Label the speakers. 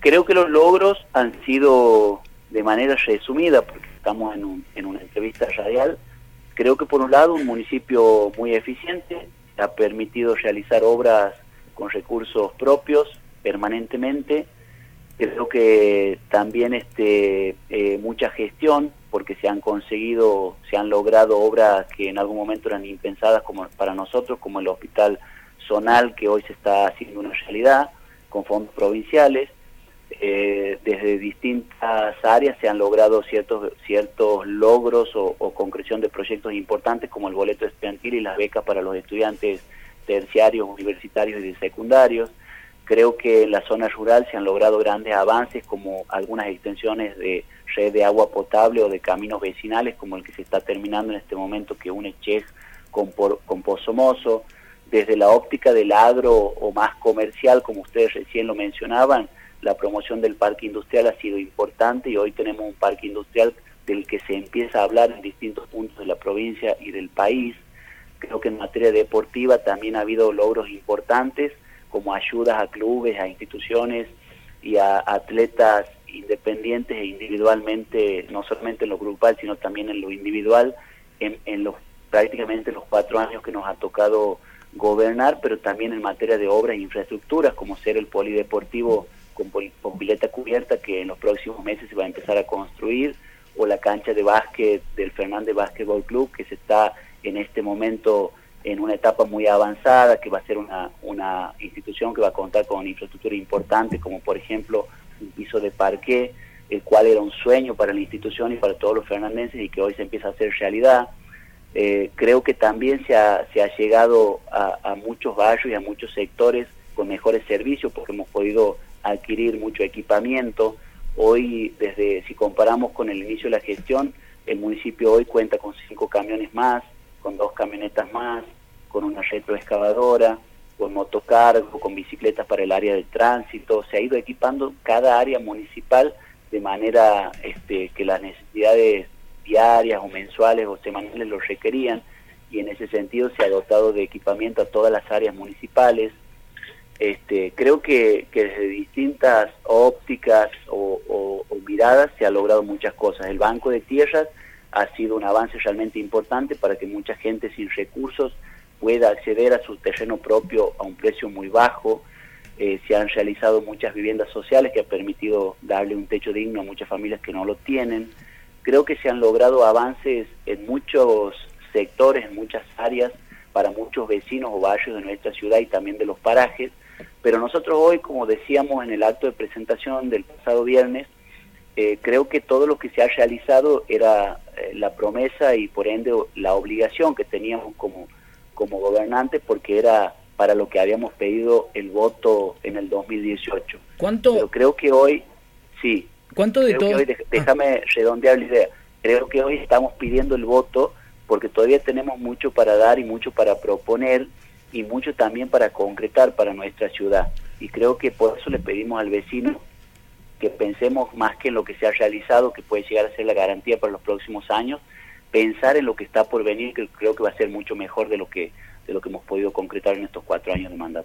Speaker 1: creo que los logros han sido de manera resumida, porque estamos en, en una entrevista radial, creo que por un lado un municipio muy eficiente, ha permitido realizar obras con recursos propios permanentemente, creo que también este eh, mucha gestión porque se han conseguido se han logrado obras que en algún momento eran impensadas como para nosotros como el hospital zonal que hoy se está haciendo una realidad con fondos provinciales eh, desde distintas áreas se han logrado ciertos ciertos logros o, concreción de proyectos importantes como el boleto estudiantil y las becas para los estudiantes terciarios, universitarios y secundarios Creo que en la zona rural se han logrado grandes avances como algunas extensiones de red de agua potable o de caminos vecinales como el que se está terminando en este momento que une Chej con, con Pozomoso. Desde la óptica del agro o más comercial, como ustedes recién lo mencionaban, la promoción del parque industrial ha sido importante y hoy tenemos un parque industrial del que se empieza a hablar en distintos puntos de la provincia y del país. Creo que en materia deportiva también ha habido logros importantes como ayudas a clubes, a instituciones y a atletas independientes e individualmente, no solamente en lo grupal, sino también en lo individual, en, los prácticamente los cuatro años que nos ha tocado gobernar, pero también en materia de obras e infraestructuras, como ser el polideportivo con, con pileta cubierta, que en los próximos meses se va a empezar a construir, o la cancha de básquet del Fernández Básquetbol Club, que se está en este momento en una etapa muy avanzada, que va a ser una, una institución que va a contar con infraestructura importante, como por ejemplo un piso de parque, el cual era un sueño para la institución y para todos los fernandenses y que hoy se empieza a hacer realidad. Eh, creo que también se ha, se ha llegado a, a, muchos barrios y a muchos sectores con mejores servicios porque hemos podido adquirir mucho equipamiento. Hoy, desde si comparamos con el inicio de la gestión, el municipio hoy cuenta con cinco camiones más, con dos camionetas más, con una retroexcavadora, con motocargo, con bicicletas para el área de tránsito, se ha ido equipando cada área municipal de manera este, que las necesidades diarias o mensuales o semanales lo requerían y en ese sentido se ha dotado de equipamiento a todas las áreas municipales. Este, creo que, desde distintas ópticas o miradas se ha logrado muchas cosas. El Banco de Tierras ha sido un avance realmente importante para que mucha gente sin recursos pueda acceder a su terreno propio a un precio muy bajo. Eh, se han realizado muchas viviendas sociales que han permitido darle un techo digno a muchas familias que no lo tienen. Creo que se han logrado avances en muchos sectores, en muchas áreas, para muchos vecinos o barrios de nuestra ciudad y también de los parajes. Pero nosotros hoy, como decíamos en el acto de presentación del pasado viernes, eh, creo que todo lo que se ha realizado era eh, la promesa y por ende la obligación que teníamos como, como gobernantes porque era para lo que habíamos pedido el voto en el 2018.
Speaker 2: ¿Cuánto?
Speaker 1: Pero creo que hoy, sí.
Speaker 2: ¿Cuánto de todo?
Speaker 1: Ah. déjame redondear la idea. Creo que hoy estamos pidiendo el voto porque todavía tenemos mucho para dar y mucho para proponer y mucho también para concretar para nuestra ciudad. Y creo que por eso le pedimos al vecino que pensemos más que en lo que se ha realizado, que puede llegar a ser la garantía para los próximos años, pensar en lo que está por venir, que creo que va a ser mucho mejor de lo que, de lo que hemos podido concretar en estos cuatro años de mandato.